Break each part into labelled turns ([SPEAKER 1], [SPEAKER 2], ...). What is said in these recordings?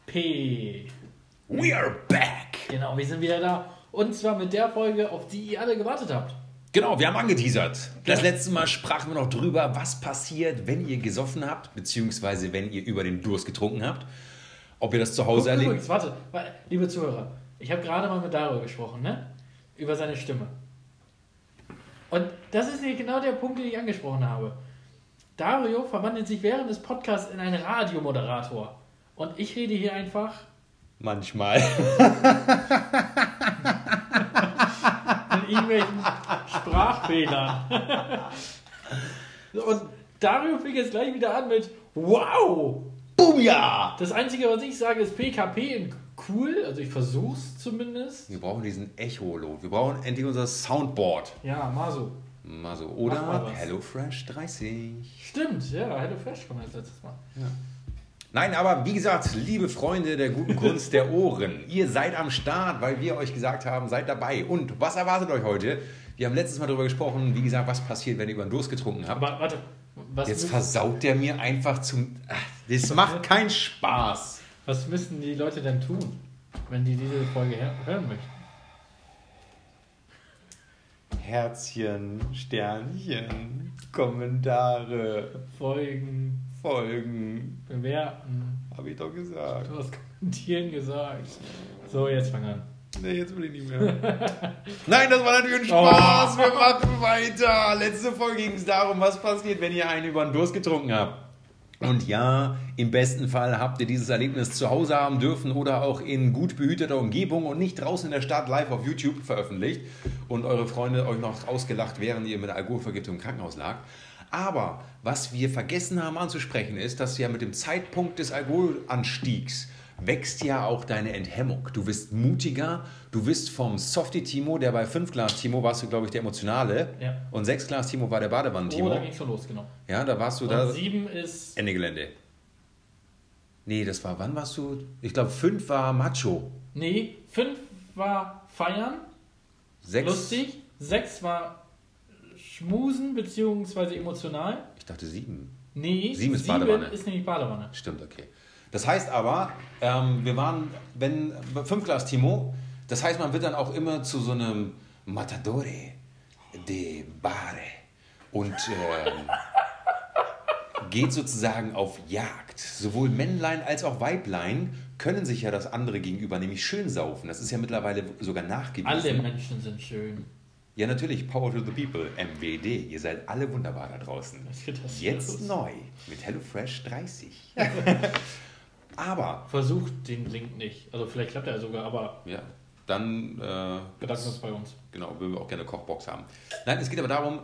[SPEAKER 1] PKP.
[SPEAKER 2] We are back!
[SPEAKER 1] Genau, wir sind wieder da. Und zwar mit der Folge, auf die ihr alle gewartet habt.
[SPEAKER 2] Genau, wir haben angeteasert. Das letzte Mal sprachen wir noch drüber, was passiert, wenn ihr gesoffen habt, beziehungsweise wenn ihr über den Durst getrunken habt. Ob ihr das zu Hause erlebt.
[SPEAKER 1] Übrigens, warte, wa- liebe Zuhörer, ich habe gerade mal mit Dario gesprochen, ne? Über seine Stimme. Und das ist genau der Punkt, den ich angesprochen habe. Dario verwandelt sich während des Podcasts in einen Radiomoderator. Und ich rede hier einfach
[SPEAKER 2] Manchmal.
[SPEAKER 1] in irgendwelchen Sprachfehlern. Und Dario fängt jetzt gleich wieder an mit Wow!
[SPEAKER 2] Booyah!
[SPEAKER 1] Das Einzige, was ich sage, ist PKP in cool. Also ich versuch's zumindest.
[SPEAKER 2] Wir brauchen diesen Echo-Lot. Wir brauchen endlich unser Soundboard.
[SPEAKER 1] Ja, mal so.
[SPEAKER 2] Mal so. Oder. HelloFresh 30.
[SPEAKER 1] Stimmt, ja, Hello Fresh kommt als letztes Mal.
[SPEAKER 2] Nein, aber wie gesagt, liebe Freunde der guten Kunst der Ohren, ihr seid am Start, weil wir euch gesagt haben, seid dabei. Und was erwartet euch heute? Wir haben letztes Mal darüber gesprochen, wie gesagt, was passiert, wenn ihr über den Durst getrunken habt.
[SPEAKER 1] Aber warte, was,
[SPEAKER 2] Jetzt versaut der mir einfach zum. Ach, Das macht keinen Spaß.
[SPEAKER 1] was müssen die Leute denn tun, wenn die diese Folge hören möchten?
[SPEAKER 2] Herzchen, Sternchen, Kommentare,
[SPEAKER 1] Folgen,
[SPEAKER 2] Folgen.
[SPEAKER 1] bewerten.
[SPEAKER 2] Hab ich doch gesagt.
[SPEAKER 1] Du hast kommentieren gesagt. So, jetzt fang an.
[SPEAKER 2] Nee, jetzt will ich nicht mehr. Nein, das war natürlich ein Spaß. Wir machen weiter. Letzte Folge ging es darum, was passiert, wenn ihr einen über den Durst getrunken habt. Und ja, im besten Fall habt ihr dieses Erlebnis zu Hause haben dürfen oder auch in gut behüteter Umgebung und nicht draußen in der Stadt live auf YouTube veröffentlicht und eure Freunde euch noch ausgelacht, während ihr mit Alkoholvergiftung im Krankenhaus lag. Aber was wir vergessen haben anzusprechen ist, dass ja mit dem Zeitpunkt des Alkoholanstiegs wächst ja auch deine Enthemmung. Du wirst mutiger, du wirst vom Softie-Timo, der bei 5 Glas Timo warst du, glaube ich, der Emotionale.
[SPEAKER 1] Ja.
[SPEAKER 2] Und 6 Glas Timo war der
[SPEAKER 1] Oh,
[SPEAKER 2] Badewannen-Timo.
[SPEAKER 1] da ging's schon los, genau.
[SPEAKER 2] ja, da warst du
[SPEAKER 1] Und
[SPEAKER 2] da.
[SPEAKER 1] sieben ist.
[SPEAKER 2] Ende Gelände. Nee, das war, wann warst du? Ich glaube, 5 war Macho.
[SPEAKER 1] Nee, fünf war feiern,
[SPEAKER 2] 6.
[SPEAKER 1] lustig. Sechs war schmusen beziehungsweise emotional.
[SPEAKER 2] Ich dachte 7.
[SPEAKER 1] Nee,
[SPEAKER 2] Sieben ist Badewanne.
[SPEAKER 1] ist nämlich Badewanne.
[SPEAKER 2] Stimmt, okay. Das heißt aber, ähm, wir waren, wenn 5 Glas Timo, das heißt, man wird dann auch immer zu so einem Matadore de Bare und ähm, geht sozusagen auf Jagd. Sowohl Männlein als auch Weiblein können sich ja das andere gegenüber nämlich schön saufen. Das ist ja mittlerweile sogar nachgewiesen.
[SPEAKER 1] Alle Menschen sind schön.
[SPEAKER 2] Ja, natürlich, Power to the People, MWD. Ihr seid alle wunderbar da draußen. Jetzt
[SPEAKER 1] los?
[SPEAKER 2] neu mit HelloFresh 30. Aber,
[SPEAKER 1] Versucht den Link nicht. Also vielleicht klappt er sogar, aber
[SPEAKER 2] ja, dann äh,
[SPEAKER 1] bedanken uns bei uns.
[SPEAKER 2] genau, würden wir auch gerne eine Kochbox haben. Nein, es geht aber darum,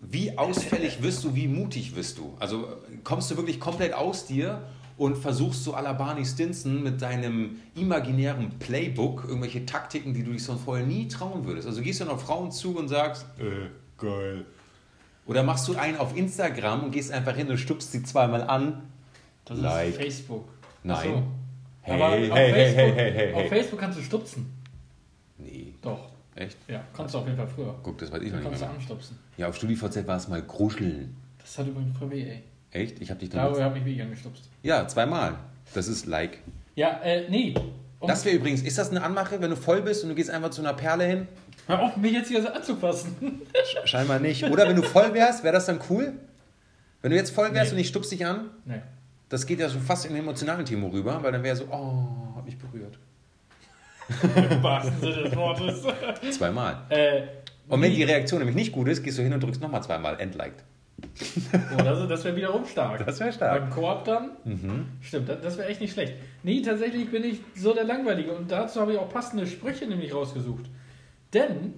[SPEAKER 2] wie ausfällig wirst du, wie mutig wirst du? Also kommst du wirklich komplett aus dir und versuchst so à la Barney Stinson mit deinem imaginären Playbook irgendwelche Taktiken, die du dich sonst vorher nie trauen würdest. Also gehst du noch Frauen zu und sagst, äh, geil. Oder machst du einen auf Instagram und gehst einfach hin und stupst sie zweimal an?
[SPEAKER 1] Das
[SPEAKER 2] Like.
[SPEAKER 1] ist Facebook.
[SPEAKER 2] Nein.
[SPEAKER 1] So.
[SPEAKER 2] Hey,
[SPEAKER 1] Aber
[SPEAKER 2] hey,
[SPEAKER 1] auf
[SPEAKER 2] hey,
[SPEAKER 1] Facebook,
[SPEAKER 2] hey, hey, hey,
[SPEAKER 1] Auf
[SPEAKER 2] hey.
[SPEAKER 1] Facebook kannst du stupsen.
[SPEAKER 2] Nee,
[SPEAKER 1] Doch.
[SPEAKER 2] echt?
[SPEAKER 1] Ja, kannst du auf jeden Fall früher.
[SPEAKER 2] Guck, das weiß ich noch nicht
[SPEAKER 1] kannst du anstupsen.
[SPEAKER 2] Ja, auf StudiVZ war es mal Kruscheln.
[SPEAKER 1] Das hat übrigens voll weh, ey.
[SPEAKER 2] Echt? Ich hab dich
[SPEAKER 1] Darüber
[SPEAKER 2] damals...
[SPEAKER 1] habe ich wirklich angestupst.
[SPEAKER 2] Ja, zweimal. Das ist like.
[SPEAKER 1] Ja, äh, nee. Um,
[SPEAKER 2] Das wäre übrigens, ist das eine Anmache, wenn du voll bist und du gehst einfach zu einer Perle hin?
[SPEAKER 1] hör auf, mich jetzt hier so anzufassen.
[SPEAKER 2] Sch- Scheinbar nicht. Oder wenn du voll wärst, wäre das dann cool? Wenn du jetzt voll wärst
[SPEAKER 1] Nee.
[SPEAKER 2] und ich stupst dich an,
[SPEAKER 1] nee.
[SPEAKER 2] Das geht ja so fast in den emotionalen Timo rüber, weil dann wäre so, oh, hab mich berührt.
[SPEAKER 1] Im wahrsten Sinne des Wortes.
[SPEAKER 2] Zweimal.
[SPEAKER 1] äh,
[SPEAKER 2] Und wenn die Reaktion nämlich nicht gut ist, gehst du hin und drückst nochmal zweimal Entliked.
[SPEAKER 1] Oh, das, das wäre wiederum stark.
[SPEAKER 2] Das wäre stark.
[SPEAKER 1] Beim Koop dann? Stimmt, das, das wäre echt nicht schlecht. Nee, tatsächlich bin ich so der Langweilige und dazu habe ich auch passende Sprüche nämlich rausgesucht. Denn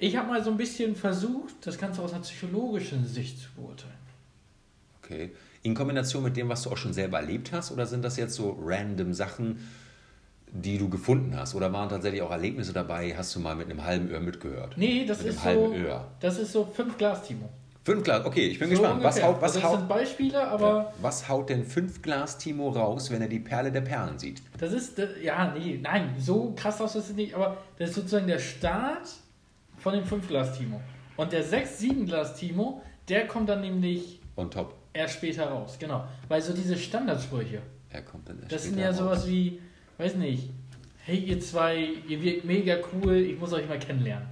[SPEAKER 1] ich habe mal so ein bisschen versucht, das Ganze aus einer psychologischen Sicht zu beurteilen.
[SPEAKER 2] Okay. In Kombination mit dem, was du auch schon selber erlebt hast, oder sind das jetzt so random Sachen, die du gefunden hast? Oder waren tatsächlich auch Erlebnisse dabei, hast du mal mit einem halben Öhr mitgehört?
[SPEAKER 1] Nee, das
[SPEAKER 2] Mit
[SPEAKER 1] ist so.
[SPEAKER 2] Öhr.
[SPEAKER 1] Das ist so 5 Glas, Timo.
[SPEAKER 2] Fünf Glas, okay, ich bin
[SPEAKER 1] So
[SPEAKER 2] gespannt. Was haut, was,
[SPEAKER 1] also das
[SPEAKER 2] haut,
[SPEAKER 1] sind Beispiele, aber
[SPEAKER 2] was haut denn fünf Glas Timo raus, wenn er die Perle der Perlen sieht?
[SPEAKER 1] das ist. Ja, nee, nein, so krass aus ist es nicht, aber das ist sozusagen der Start von dem 5 Glas, Timo. Und der 6, 7 Glas, Timo, der kommt dann nämlich
[SPEAKER 2] On top.
[SPEAKER 1] Erst später raus, genau. Weil so diese Standardsprüche,
[SPEAKER 2] Er kommt dann erst
[SPEAKER 1] das sind ja
[SPEAKER 2] raus.
[SPEAKER 1] sowas wie, weiß nicht, hey ihr zwei, ihr wirkt mega cool, ich muss euch mal kennenlernen.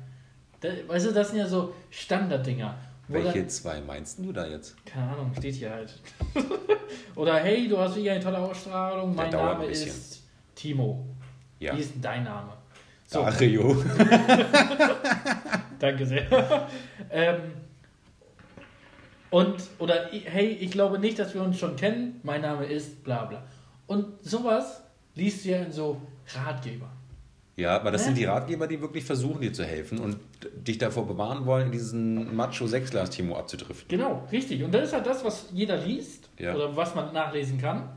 [SPEAKER 1] Da, weißt du, das sind ja so Standarddinger.
[SPEAKER 2] Welche
[SPEAKER 1] dann-
[SPEAKER 2] zwei meinst du da jetzt?
[SPEAKER 1] keine Ahnung, steht hier halt. Oder hey, du hast wieder eine tolle Ausstrahlung, mein Name ist Timo.
[SPEAKER 2] Ja.
[SPEAKER 1] Wie ist denn dein Name? So,
[SPEAKER 2] Dario.
[SPEAKER 1] danke sehr. ähm, und, oder hey, ich glaube nicht, dass wir uns schon kennen, mein Name ist bla bla. Und sowas liest du ja in so Ratgeber.
[SPEAKER 2] Ja, aber das
[SPEAKER 1] Hä?
[SPEAKER 2] sind die Ratgeber, die wirklich versuchen, dir zu helfen und dich davor bewahren wollen, in diesen Macho-Sechsglas-Timo abzudriften.
[SPEAKER 1] Genau, richtig. Und das ist halt das, was jeder liest
[SPEAKER 2] Ja.
[SPEAKER 1] oder was man nachlesen kann.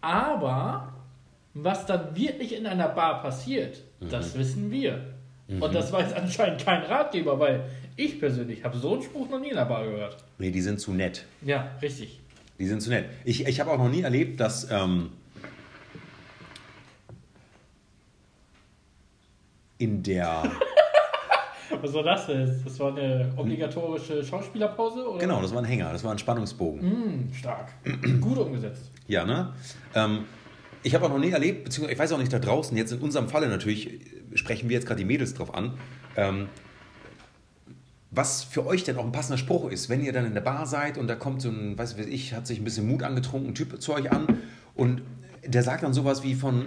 [SPEAKER 1] Aber was dann wirklich in einer Bar passiert,
[SPEAKER 2] Mhm.
[SPEAKER 1] das wissen wir. Und das war jetzt anscheinend kein Ratgeber, weil ich persönlich habe so einen Spruch noch nie in der Bar gehört.
[SPEAKER 2] Nee, die sind zu nett.
[SPEAKER 1] Ja, richtig.
[SPEAKER 2] Die sind zu nett. Ich, ich habe auch noch nie erlebt, dass. Ähm, in der.
[SPEAKER 1] Was war das denn? Das war eine obligatorische Schauspielerpause? Oder?
[SPEAKER 2] genau, das war ein Hänger, das war ein Spannungsbogen.
[SPEAKER 1] Hm, stark. Gut umgesetzt.
[SPEAKER 2] Ja, ne? Ähm, ich habe auch noch nie erlebt, beziehungsweise ich weiß auch nicht da draußen, jetzt in unserem Falle natürlich, äh, sprechen wir jetzt gerade die Mädels drauf an, ähm, was für euch denn auch ein passender Spruch ist, wenn ihr dann in der Bar seid und da kommt so ein, weiß ich, hat sich ein bisschen Mut angetrunken, ein Typ zu euch an und der sagt dann sowas wie von,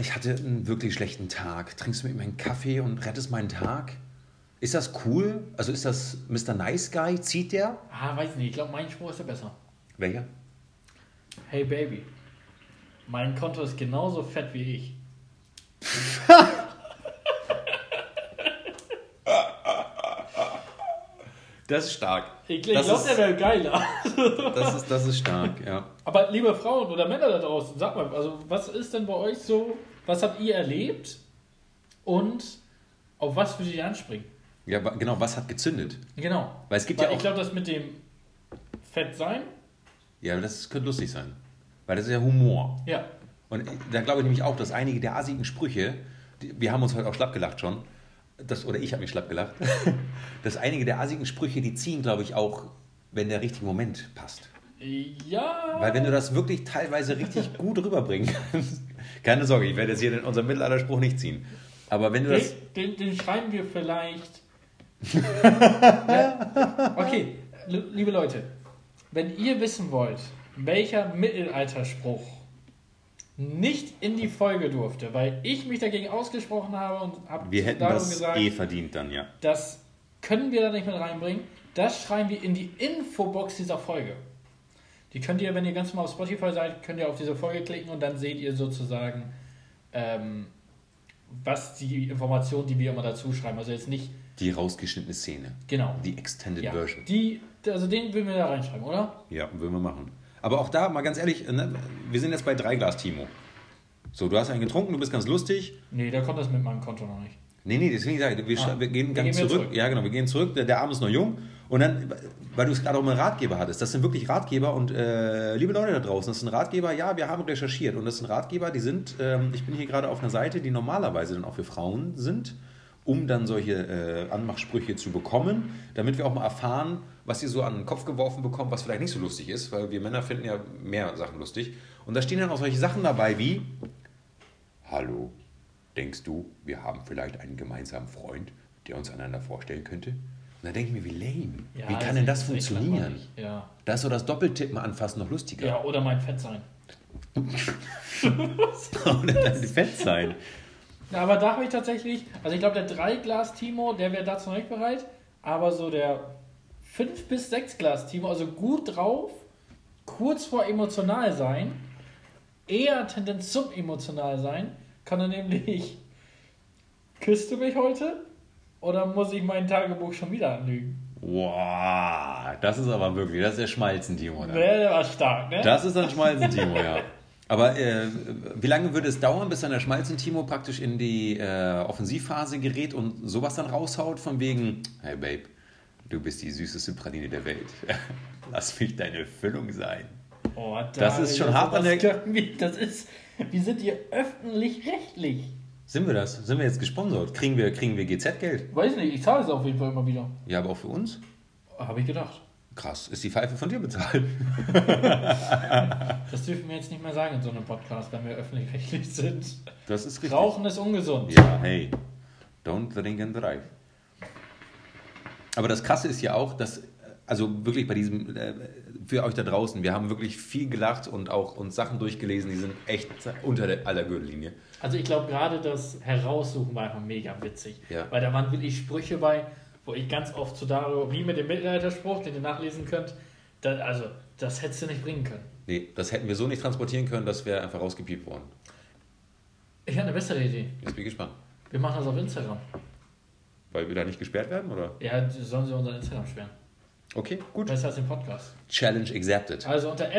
[SPEAKER 2] ich hatte einen wirklich schlechten Tag, trinkst du mit mir einen Kaffee und rettest meinen Tag? Ist das cool? Also ist das Mr. Nice Guy? Zieht der?
[SPEAKER 1] Ah, weiß nicht. Ich glaube, mein Spruch ist ja besser.
[SPEAKER 2] Welcher?
[SPEAKER 1] Hey Baby, mein Konto ist genauso fett wie ich.
[SPEAKER 2] Das ist stark.
[SPEAKER 1] Ich, ich
[SPEAKER 2] Das
[SPEAKER 1] glaube,
[SPEAKER 2] ist-
[SPEAKER 1] der wäre geiler.
[SPEAKER 2] Das ist, das ist stark, ja.
[SPEAKER 1] Aber liebe Frauen oder Männer da draußen, sag mal, also was ist denn bei euch so, was habt ihr erlebt und auf was würdet ihr anspringen?
[SPEAKER 2] Ja, genau, was hat gezündet?
[SPEAKER 1] Genau.
[SPEAKER 2] Weil es gibt
[SPEAKER 1] Weil
[SPEAKER 2] ja
[SPEAKER 1] ich
[SPEAKER 2] auch.
[SPEAKER 1] glaube, das mit dem Fett sein,
[SPEAKER 2] Ja, das könnte lustig sein. Weil das ist ja Humor.
[SPEAKER 1] ja.
[SPEAKER 2] Und da glaube ich nämlich auch, dass einige der assigen Sprüche, die, wir haben uns heute auch schlapp gelacht schon, das, oder ich habe mich schlapp gelacht, dass einige der assigen Sprüche, die ziehen, glaube ich, auch, wenn der richtige Moment passt.
[SPEAKER 1] Ja.
[SPEAKER 2] Weil wenn du das wirklich teilweise richtig gut rüberbringen kannst, keine Sorge, ich werde jetzt hier in unserem Mittelalterspruch nicht ziehen. Aber wenn du das.
[SPEAKER 1] Den, den, den schreiben wir vielleicht. ja? Okay, li- liebe Leute, wenn ihr wissen wollt, welcher Mittelalterspruch nicht in die Folge durfte, weil ich mich dagegen ausgesprochen habe und habe
[SPEAKER 2] Wir hätten das
[SPEAKER 1] gesagt,
[SPEAKER 2] eh verdient dann, ja.
[SPEAKER 1] das können wir da nicht mit reinbringen. Das schreiben wir in die Infobox dieser Folge. Die könnt ihr, wenn ihr ganz normal auf Spotify seid, könnt ihr auf diese Folge klicken und dann seht ihr sozusagen, ähm, was die Informationen, die wir immer dazu schreiben. Also jetzt nicht,
[SPEAKER 2] Die rausgeschnittene Szene.
[SPEAKER 1] genau.
[SPEAKER 2] Die Extended
[SPEAKER 1] Ja,
[SPEAKER 2] Version.
[SPEAKER 1] die, also den würden wir da reinschreiben, oder?
[SPEAKER 2] Ja, würden wir machen. Aber auch da, mal ganz ehrlich, ne, wir sind jetzt bei drei Glas Timo. So, du hast einen getrunken, du bist ganz lustig.
[SPEAKER 1] Nee, da kommt das mit meinem Konto noch nicht.
[SPEAKER 2] Nee, nee, deswegen sage ich, wir,
[SPEAKER 1] Ah,
[SPEAKER 2] wir gehen
[SPEAKER 1] wir
[SPEAKER 2] Gang
[SPEAKER 1] gehen
[SPEAKER 2] zurück.
[SPEAKER 1] zurück.
[SPEAKER 2] Ja, genau, wir gehen zurück. Der, der Arm ist noch jung. Und dann, weil du es gerade auch mit Ratgeber hattest, das sind wirklich Ratgeber und äh, liebe Leute da draußen, das sind Ratgeber, ja, wir haben recherchiert und das sind Ratgeber, die sind, ähm, ich bin hier gerade auf einer Seite, die normalerweise dann auch für Frauen sind, um dann solche äh, Anmachsprüche zu bekommen, damit wir auch mal erfahren, was ihr so an den Kopf geworfen bekommt, was vielleicht nicht so lustig ist, weil wir Männer finden ja mehr Sachen lustig. Und da stehen dann auch solche Sachen dabei wie, Hallo, denkst du, wir haben vielleicht einen gemeinsamen Freund, der uns einander vorstellen könnte? Und dann denke ich mir, wie lame.
[SPEAKER 1] Ja,
[SPEAKER 2] wie kann denn das funktionieren?
[SPEAKER 1] Ja.
[SPEAKER 2] Da ist so das Doppeltippen anfassen noch lustiger.
[SPEAKER 1] ja, oder mein Fett sein.
[SPEAKER 2] Oder dann fett sein.
[SPEAKER 1] Ja, aber da habe ich tatsächlich, also ich glaube, der 3-Glas-Timo, der wäre dazu noch nicht bereit, aber so der 5- bis 6-Glas-Timo, also gut drauf, kurz vor emotional sein, eher Tendenz zum emotional sein, kann er nämlich, küsst du mich heute? Oder muss ich mein Tagebuch schon wieder anlügen?
[SPEAKER 2] Wow, das ist aber wirklich, das ist der Schmalzen-Timo. dann.
[SPEAKER 1] Der war stark, ne?
[SPEAKER 2] Das ist ein Schmalzen-Timo, ja. Aber äh, wie lange würde es dauern, bis dann der Schmalzen-Timo praktisch in die äh, Offensivphase gerät und sowas dann raushaut von wegen, hey Babe, du bist die süßeste Praline der Welt. Lass mich deine Füllung sein.
[SPEAKER 1] Oh, da
[SPEAKER 2] Das ist schon hart an der-
[SPEAKER 1] Das ist, wir sind hier öffentlich-rechtlich.
[SPEAKER 2] Sind wir das? Sind wir jetzt gesponsert? Kriegen wir, kriegen wir GZ-Geld?
[SPEAKER 1] Weiß nicht, ich zahle es auf jeden Fall immer wieder.
[SPEAKER 2] Ja, aber auch für uns?
[SPEAKER 1] Habe ich gedacht.
[SPEAKER 2] Krass, ist die Pfeife von dir bezahlt?
[SPEAKER 1] Das dürfen wir jetzt nicht mehr sagen in so einem Podcast, wenn wir öffentlich-rechtlich sind.
[SPEAKER 2] Das ist richtig.
[SPEAKER 1] Rauchen ist ungesund.
[SPEAKER 2] Ja, hey, don't drink and drive. Aber das Krasse ist ja auch, dass, also wirklich bei diesem, äh, für euch da draußen, wir haben wirklich viel gelacht und auch uns Sachen durchgelesen, die sind echt unter der, aller Gürtellinie.
[SPEAKER 1] Also ich glaube gerade das Heraussuchen war einfach mega witzig.
[SPEAKER 2] Ja.
[SPEAKER 1] Weil da waren wirklich Sprüche bei, wo ich ganz oft zu Dario, wie mit dem Mittelalterspruch, den ihr nachlesen könnt, da, also das hättest du nicht bringen können.
[SPEAKER 2] Nee, das hätten wir so nicht transportieren können, das wäre einfach rausgepiept worden.
[SPEAKER 1] Ich habe eine bessere Idee.
[SPEAKER 2] Jetzt bin ich gespannt. Wir
[SPEAKER 1] machen das auf Instagram.
[SPEAKER 2] Weil wir da nicht gesperrt werden, oder?
[SPEAKER 1] Ja, sollen sie unseren Instagram sperren.
[SPEAKER 2] Okay, gut.
[SPEAKER 1] Besser als den Podcast.
[SPEAKER 2] Challenge accepted.
[SPEAKER 1] Also unter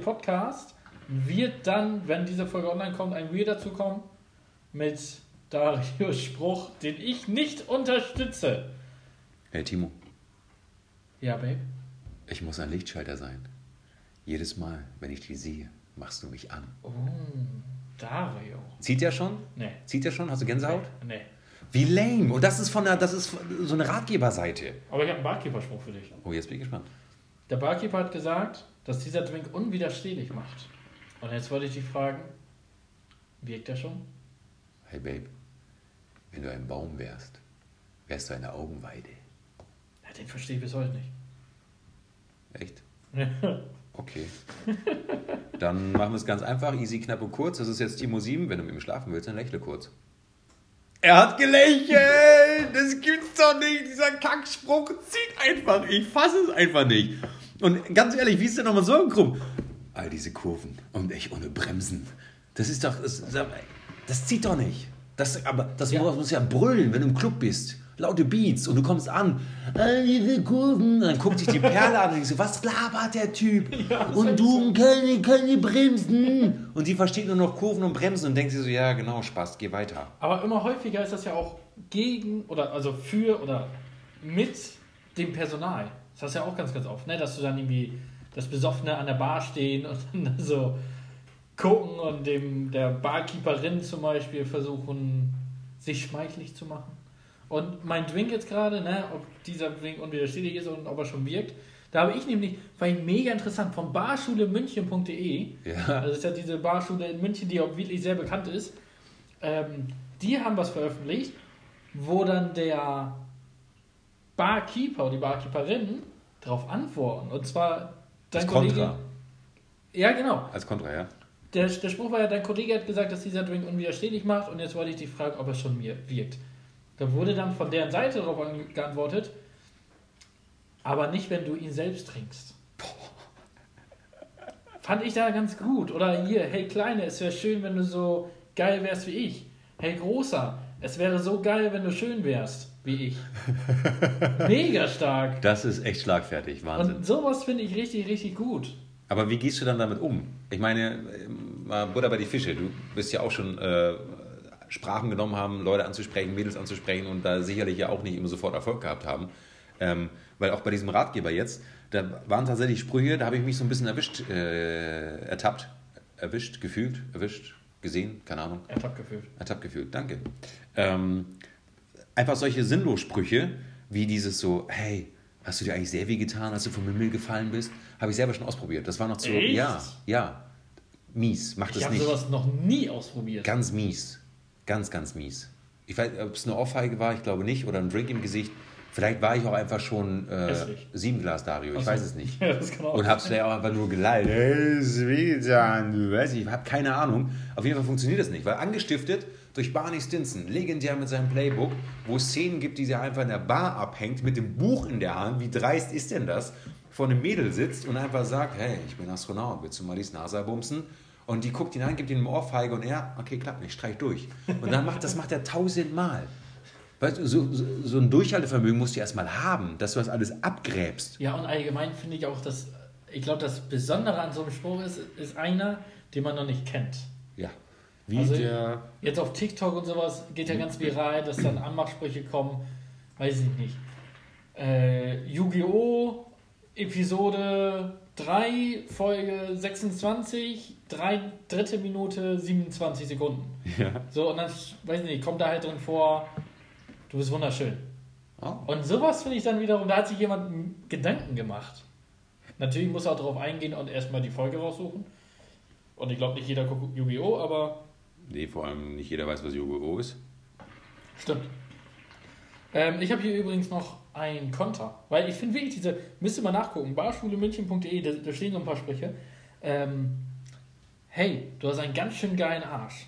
[SPEAKER 1] Podcast wird dann, wenn diese Folge online kommt, ein Reel dazu kommen mit Darius Spruch, den ich nicht unterstütze.
[SPEAKER 2] Hey Timo.
[SPEAKER 1] Ja, Babe.
[SPEAKER 2] Ich muss ein Lichtschalter sein. Jedes Mal, wenn ich dich sehe, machst du mich an.
[SPEAKER 1] Oh, Dario.
[SPEAKER 2] Zieht der schon?
[SPEAKER 1] Nee.
[SPEAKER 2] Zieht der schon? Hast du Gänsehaut?
[SPEAKER 1] Nee.
[SPEAKER 2] Wie lame. Und das ist von der, das ist so eine Ratgeberseite.
[SPEAKER 1] Aber ich habe einen Barkeeper-Spruch für dich.
[SPEAKER 2] Oh, jetzt bin ich gespannt.
[SPEAKER 1] Der Barkeeper hat gesagt, dass dieser Drink unwiderstehlich macht. Und jetzt wollte ich dich fragen, wirkt er schon?
[SPEAKER 2] Hey Babe, wenn du ein Baum wärst, wärst du eine Augenweide.
[SPEAKER 1] Ja, den verstehe ich bis heute nicht.
[SPEAKER 2] Echt? Okay. Dann machen wir es ganz einfach, easy, knapp und kurz. Das ist jetzt Timo 7. Wenn du mit ihm schlafen willst, dann lächle kurz. Er hat gelächelt! Das gibt's doch nicht! Dieser Kackspruch zieht einfach! Ich fasse es einfach nicht! Und ganz ehrlich, wie ist denn nochmal so krumm? All diese Kurven und echt ohne Bremsen. Das ist doch. Das, das zieht doch nicht. Das, aber das ja. muss ja brüllen, wenn du im Club bist laute Beats und du kommst an, diese Kurven, dann guckt sich die Perle an und denkst so, was labert der Typ? Ja, und du keine, keine Bremsen. Und die versteht nur noch Kurven und Bremsen und denkt sich so, ja genau, Spaß, geh weiter.
[SPEAKER 1] Aber immer häufiger ist das ja auch gegen oder also für oder mit dem Personal. Das hast du ja auch ganz, ganz oft, ne? dass du dann irgendwie das Besoffene an der Bar stehen und dann so gucken und dem der Barkeeperin zum Beispiel versuchen, sich schmeichelig zu machen. Und mein Drink jetzt gerade, ne, ob dieser Drink unwiderstehlich ist und ob er schon wirkt, da habe ich nämlich, war ich mega interessant, von barschulemünchen.de, ja. also das ist ja diese Barschule in München, die auch wirklich sehr bekannt ist, ähm, die haben was veröffentlicht, wo dann der Barkeeper oder die Barkeeperin darauf antworten. Und zwar
[SPEAKER 2] dein Als Kollege. Kontra.
[SPEAKER 1] Ja, genau.
[SPEAKER 2] Als Kontra, ja.
[SPEAKER 1] Der, der Spruch war ja, dein Kollege hat gesagt, dass dieser Drink unwiderstehlich macht und jetzt wollte ich dich fragen, ob er schon mir wirkt. Da wurde dann von deren Seite darauf geantwortet, aber nicht, wenn du ihn selbst trinkst. Fand ich da ganz gut. Oder hier, hey Kleine, es wäre schön, wenn du so geil wärst wie ich. Hey Großer, es wäre so geil, wenn du schön wärst wie ich. Mega stark.
[SPEAKER 2] Das ist echt schlagfertig, Wahnsinn.
[SPEAKER 1] Und sowas finde ich richtig, richtig gut.
[SPEAKER 2] Aber wie gehst du dann damit um? Ich meine, mal Butter bei die Fische. Du bist ja auch schon äh, Sprachen genommen haben, Leute anzusprechen, Mädels anzusprechen und da sicherlich ja auch nicht immer sofort Erfolg gehabt haben. Ähm, weil auch bei diesem Ratgeber jetzt, da waren tatsächlich Sprüche, da habe ich mich so ein bisschen erwischt, äh, ertappt, erwischt, gefühlt, erwischt, gesehen, keine Ahnung.
[SPEAKER 1] Ertappt gefühlt.
[SPEAKER 2] Ertappt gefühlt, danke. Ähm, einfach solche Sinnlossprüche, wie dieses so, hey, hast du dir eigentlich sehr weh getan, als du vom Himmel gefallen bist? Habe ich selber schon ausprobiert. Das war noch so, Echt? ja, ja, mies, macht es nicht.
[SPEAKER 1] Ich habe sowas noch nie ausprobiert.
[SPEAKER 2] Ganz mies. Ganz, ganz mies. Ich weiß, ob es eine Ohrfeige war, ich glaube nicht, oder ein Drink im Gesicht. Vielleicht war ich auch einfach schon äh, sieben Glas Dario, ich so. weiß es nicht. Ja, das kann auch Und hab's vielleicht auch einfach nur geleitet. Hey, Sweetan, du weißt, ich habe keine Ahnung. Auf jeden Fall funktioniert das nicht, weil angestiftet durch Barney Stinson, legendär mit seinem Playbook, wo es Szenen gibt, die sie einfach in der Bar abhängt, mit dem Buch in der Hand. Wie dreist ist denn das? Vor einem Mädel sitzt und einfach sagt: Hey, ich bin Astronaut, willst du mal die NASA bumsen? Und die guckt ihn an, gibt ihm eine Ohrfeige und er, okay, klappt nicht, streich durch. Und dann macht das macht er tausendmal. Weißt du, so, so, ein Durchhaltevermögen musst du erstmal haben, dass du das alles abgräbst.
[SPEAKER 1] Ja, und allgemein finde ich auch, dass, ich glaube, das Besondere an so einem Spruch ist, ist einer, den man noch nicht kennt.
[SPEAKER 2] Ja.
[SPEAKER 1] Wie also der. Jetzt auf TikTok und sowas geht ja ganz viral, dass dann Anmachsprüche kommen, weiß ich nicht. Äh, Yu-Gi-Oh! Episode 3, Folge 26, drei, dritte Minute, 27 Sekunden.
[SPEAKER 2] Ja.
[SPEAKER 1] So, und dann, weiß nicht, kommt da halt drin vor, du bist wunderschön. Oh. Und sowas finde ich dann wiederum, da hat sich jemand Gedanken gemacht. Natürlich muss er auch darauf eingehen und erstmal die Folge raussuchen. Und ich glaube, nicht jeder guckt Yu-Gi-Oh!, aber.
[SPEAKER 2] Nee, vor allem nicht jeder weiß, was Yu-Gi-Oh! ist.
[SPEAKER 1] Stimmt. Ähm, ich habe hier übrigens noch ein Konter, weil ich finde wirklich diese, müsst ihr mal nachgucken, barschulemünchen.de, da, da stehen so ein paar Sprüche. Ähm, hey, du hast einen ganz schön geilen Arsch.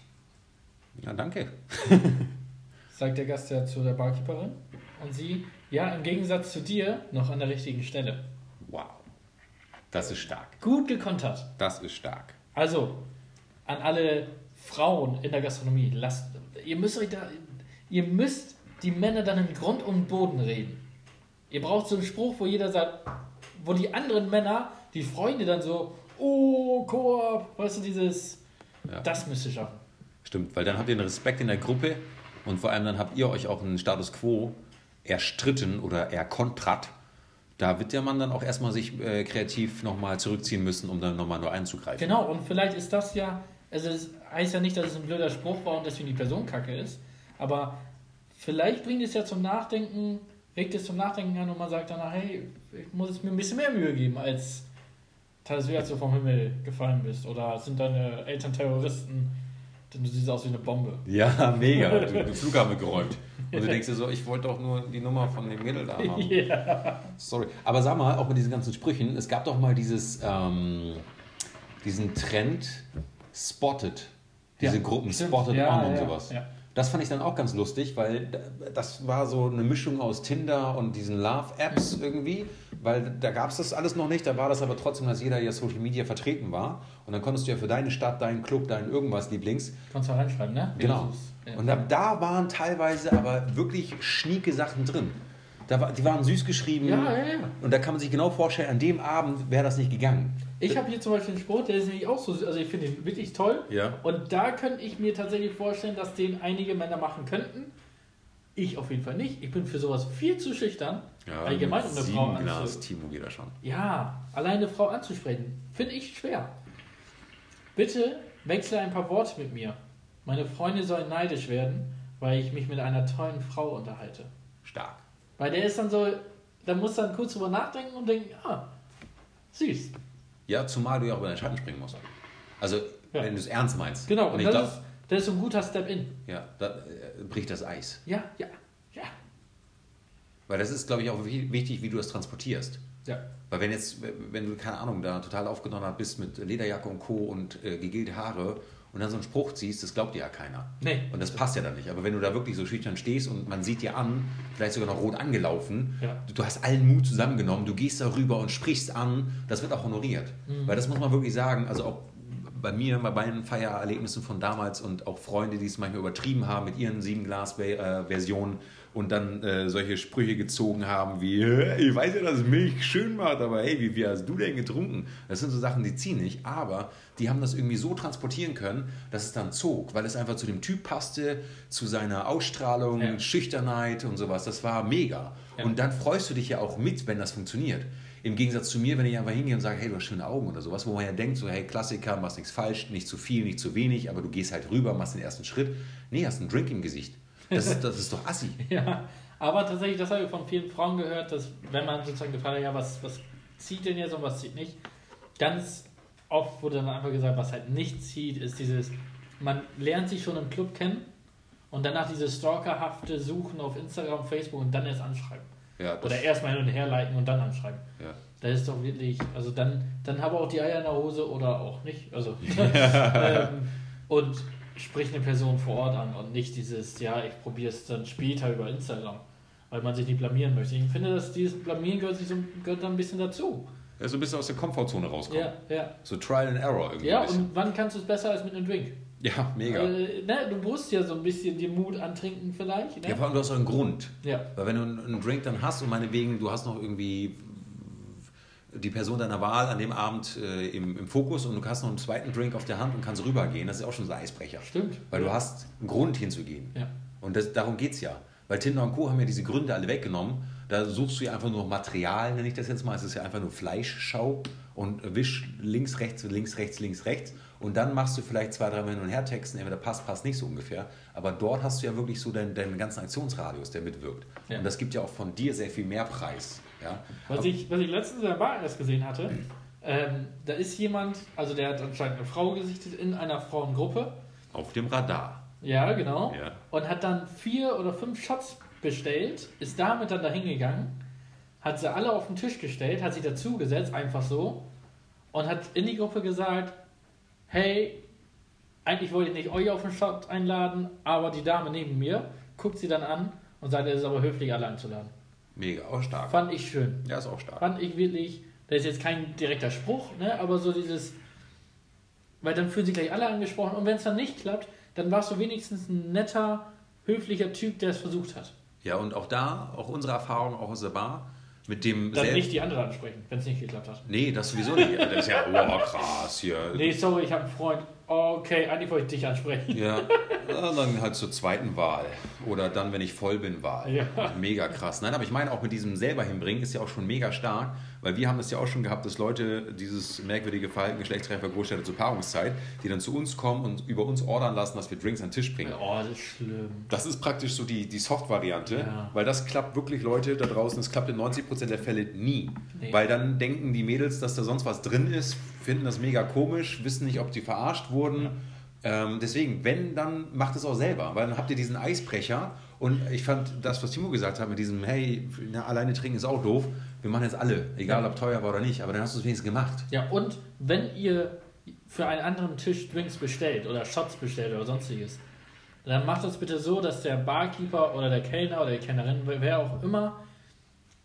[SPEAKER 2] Ja, danke.
[SPEAKER 1] Sagt der Gast ja zu der Barkeeperin. Und sie, ja, im Gegensatz zu dir, noch an der richtigen Stelle.
[SPEAKER 2] Wow. Das ist stark.
[SPEAKER 1] Gut gekontert.
[SPEAKER 2] Das ist stark.
[SPEAKER 1] Also, an alle Frauen in der Gastronomie, lasst, ihr müsst euch da, ihr müsst die Männer dann in Grund und Boden reden. Ihr braucht so einen Spruch, wo jeder sagt, wo die anderen Männer, die Freunde dann so, oh, Koop, weißt du, dieses, ja. das müsst ihr schaffen.
[SPEAKER 2] Stimmt, weil dann habt ihr einen Respekt in der Gruppe und vor allem dann habt ihr euch auch einen Status Quo erstritten oder erkontrat. Da wird der Mann dann auch erstmal sich äh, kreativ nochmal zurückziehen müssen, um dann nochmal nur einzugreifen.
[SPEAKER 1] Genau, und vielleicht ist das ja, also es heißt ja nicht, dass es ein blöder Spruch war und deswegen die Person kacke ist, aber vielleicht bringt es ja zum Nachdenken, regt es zum Nachdenken an und man sagt danach, hey, ich muss es mir ein bisschen mehr Mühe geben, als teilweise als du vom Himmel gefallen bist. Oder sind deine Eltern Terroristen? Denn du siehst aus wie eine Bombe.
[SPEAKER 2] Ja, mega. Du, den Flughafen geräumt. Und du denkst dir so, ich wollte doch nur die Nummer von dem Mädel da haben. Ja. Sorry. Aber sag mal, auch mit diesen ganzen Sprüchen, es gab doch mal dieses, ähm, diesen Trend Spotted. Diese ja, Gruppen stimmt. Spotted ja, On und sowas. Das fand ich dann auch ganz lustig, weil das war so eine Mischung aus Tinder und diesen Love-Apps irgendwie, weil da gab es das alles noch nicht, da war das aber trotzdem, dass jeder ja Social Media vertreten war und dann konntest du ja für deine Stadt, deinen Club, deinen irgendwas Lieblings.
[SPEAKER 1] Kannst du reinschreiben, ne?
[SPEAKER 2] Genau. Und da, da waren teilweise aber wirklich schnieke Sachen drin. Da war, die waren süß geschrieben.
[SPEAKER 1] Ja, ja, ja.
[SPEAKER 2] Und da kann man sich genau vorstellen, an dem Abend wäre das nicht gegangen.
[SPEAKER 1] Ich habe hier zum Beispiel einen Sport, der ist nämlich auch so, also ich finde ihn wirklich toll.
[SPEAKER 2] Ja.
[SPEAKER 1] Und da könnte ich mir tatsächlich vorstellen, dass den einige Männer machen könnten. Ich auf jeden Fall nicht. Ich bin für sowas viel zu schüchtern.
[SPEAKER 2] Ja, allgemein um eine Frau anzusprechen. Timo geht da schon.
[SPEAKER 1] Ja, alleine eine Frau anzusprechen, finde ich schwer. Bitte wechsle ein paar Worte mit mir. Meine Freunde sollen neidisch werden, weil ich mich mit einer tollen Frau unterhalte.
[SPEAKER 2] Stark.
[SPEAKER 1] Weil der ist dann so, da muss dann kurz drüber nachdenken und denken, ah, süß.
[SPEAKER 2] Ja, zumal du ja auch über deinen Schatten springen musst. Also, ja. wenn du es ernst meinst.
[SPEAKER 1] Genau, und, und das, glaub, ist, das ist ein guter Step-In.
[SPEAKER 2] Ja, da äh, bricht das Eis.
[SPEAKER 1] Ja, ja, ja.
[SPEAKER 2] Weil das ist, glaube ich, auch wichtig, wie du das transportierst.
[SPEAKER 1] Ja.
[SPEAKER 2] Weil wenn jetzt, wenn du, keine Ahnung, da total aufgedonnert bist mit Lederjacke und Co. und äh, gegelte Haare und dann so einen Spruch ziehst, das glaubt dir ja keiner.
[SPEAKER 1] Nee.
[SPEAKER 2] Und das passt ja dann nicht. Aber wenn du da wirklich so schüchtern stehst und man sieht dir an, vielleicht sogar noch rot angelaufen,
[SPEAKER 1] ja.
[SPEAKER 2] du, du, hast allen Mut zusammengenommen, du gehst darüber und sprichst an, das wird auch honoriert. Mhm. Weil das muss man wirklich sagen, also auch bei mir, bei meinen Feiererlebnissen von damals und auch Freunde, die es manchmal übertrieben haben mit ihren sieben Glas-Versionen, und dann äh, solche Sprüche gezogen haben wie, ich weiß ja, dass Milch schön macht, aber hey, wie viel hast du denn getrunken? Das sind so Sachen, die ziehen nicht, aber die haben das irgendwie so transportieren können, dass es dann zog, weil es einfach zu dem Typ passte, zu seiner Ausstrahlung, ja. Schüchternheit und sowas. Das war mega. Ja. Und dann freust du dich ja auch mit, wenn das funktioniert. Im Gegensatz zu mir, wenn ich einfach hingehe und sage, hey, du hast schöne Augen oder sowas, wo man ja denkt, so, hey, Klassiker, machst nichts falsch, nicht zu viel, nicht zu wenig, aber du gehst halt rüber, machst den ersten Schritt. Nee, hast einen Drink im Gesicht. Das ist, das ist doch assi.
[SPEAKER 1] ja, aber tatsächlich, das habe ich von vielen Frauen gehört, dass wenn man sozusagen gefragt hat, ja, was, was zieht denn jetzt und was zieht nicht, ganz oft wurde dann einfach gesagt, was halt nicht zieht, ist dieses, man lernt sich schon im Club kennen und danach dieses stalkerhafte Suchen auf Instagram, Facebook und dann erst anschreiben.
[SPEAKER 2] Ja,
[SPEAKER 1] Oder erstmal hin und her liken und dann anschreiben.
[SPEAKER 2] Ja.
[SPEAKER 1] Das ist doch wirklich, also dann, dann habe auch die Eier in der Hose oder auch nicht. Also ähm, und sprich eine Person vor Ort an und nicht dieses, ja, ich probiere es dann später über Instagram, weil man sich nicht blamieren möchte. Ich finde, dass dieses Blamieren gehört, sich so, gehört dann ein bisschen dazu.
[SPEAKER 2] Ja, so ein bisschen aus der Komfortzone rauskommen.
[SPEAKER 1] Ja, ja.
[SPEAKER 2] So Trial and Error irgendwie.
[SPEAKER 1] Ja, und wann kannst du es besser als mit einem Drink?
[SPEAKER 2] Ja, mega.
[SPEAKER 1] Äh, ne, du musst ja so ein bisschen den Mut antrinken vielleicht. Ne?
[SPEAKER 2] Ja, vor allem du hast auch einen Grund.
[SPEAKER 1] Ja.
[SPEAKER 2] Weil wenn du einen Drink dann hast und meinetwegen, du hast noch irgendwie die Person deiner Wahl an dem Abend äh, im, im, Fokus und du hast noch einen zweiten Drink auf der Hand und kannst rübergehen. Das ist auch schon so ein Eisbrecher.
[SPEAKER 1] Stimmt.
[SPEAKER 2] Weil du hast einen Grund hinzugehen.
[SPEAKER 1] Ja.
[SPEAKER 2] Und das, darum geht es ja. Weil Tinder und Co. haben ja diese Gründe alle weggenommen. Da suchst du ja einfach nur Material, nenne ich das jetzt mal. Es ist ja einfach nur Fleischschau und wisch links, rechts, links, rechts, links, rechts und dann machst du vielleicht zwei, drei Mal hin und her Texten, entweder passt, passt nicht so ungefähr. Aber dort hast du ja wirklich so deinen, deinen ganzen Aktionsradius, der mitwirkt.
[SPEAKER 1] Ja.
[SPEAKER 2] Und das gibt ja auch von dir sehr viel mehr Preis. Ja?
[SPEAKER 1] Was ich, was ich letztens in der Bar erst gesehen hatte, ähm, da ist jemand, also der hat anscheinend eine Frau gesichtet in einer Frauengruppe.
[SPEAKER 2] Auf dem Radar.
[SPEAKER 1] Ja, genau.
[SPEAKER 2] Ja.
[SPEAKER 1] Und hat dann vier oder fünf Shots bestellt, ist damit dann dahin gegangen, hat sie alle auf den Tisch gestellt, hat sich dazugesetzt, einfach so, und hat in die Gruppe gesagt, hey, eigentlich wollte ich nicht euch auf den Shot einladen, aber die Dame neben mir guckt sie dann an und sagt, es ist aber höflich, alle einzuladen.
[SPEAKER 2] Mega, auch stark.
[SPEAKER 1] Fand ich schön.
[SPEAKER 2] Ja, ist auch stark.
[SPEAKER 1] Fand ich wirklich, das ist jetzt kein direkter Spruch, ne, aber so dieses, weil dann fühlen sich gleich alle angesprochen und wenn es dann nicht klappt, dann warst du wenigstens ein netter, höflicher Typ, der es versucht hat.
[SPEAKER 2] Ja, und auch da, auch unsere Erfahrung, auch aus der Bar, mit dem
[SPEAKER 1] Dann nicht die andere ansprechen, wenn es nicht geklappt hat.
[SPEAKER 2] Nee, das sowieso nicht. Das ist ja, oh, krass hier.
[SPEAKER 1] Nee, sorry, ich habe einen Freund. Okay, eigentlich wollte ich dich ansprechen.
[SPEAKER 2] Ja, ja, dann halt zur zweiten Wahl. Oder dann, wenn ich voll bin, Wahl.
[SPEAKER 1] Ja.
[SPEAKER 2] Mega krass. Nein, aber ich meine, auch mit diesem selber hinbringen ist ja auch schon mega stark, weil wir haben das ja auch schon gehabt, dass Leute dieses merkwürdige Verhalten geschlechtsreifer Großstädte zur Paarungszeit, die dann zu uns kommen und über uns ordern lassen, dass wir Drinks an den Tisch bringen.
[SPEAKER 1] Oh, das ist schlimm.
[SPEAKER 2] Das ist praktisch so die, die Soft-Variante,
[SPEAKER 1] Ja.
[SPEAKER 2] weil das klappt wirklich, Leute da draußen, das klappt in 90% der Fälle nie.
[SPEAKER 1] Nee.
[SPEAKER 2] Weil dann denken die Mädels, dass da sonst was drin ist, finden das mega komisch, wissen nicht, ob die verarscht wurden. Ähm, deswegen, wenn, dann macht es auch selber, weil dann habt ihr diesen Eisbrecher und ich fand das, was Timo gesagt hat, mit diesem, hey, na, alleine trinken ist auch doof, wir machen jetzt alle, egal
[SPEAKER 1] Ja.
[SPEAKER 2] ob teuer war oder nicht, aber dann hast du es wenigstens gemacht.
[SPEAKER 1] Ja, und wenn ihr für einen anderen Tisch Drinks bestellt oder Shots bestellt oder sonstiges, dann macht das bitte so, dass der Barkeeper oder der Kellner oder die Kellnerin, wer auch immer,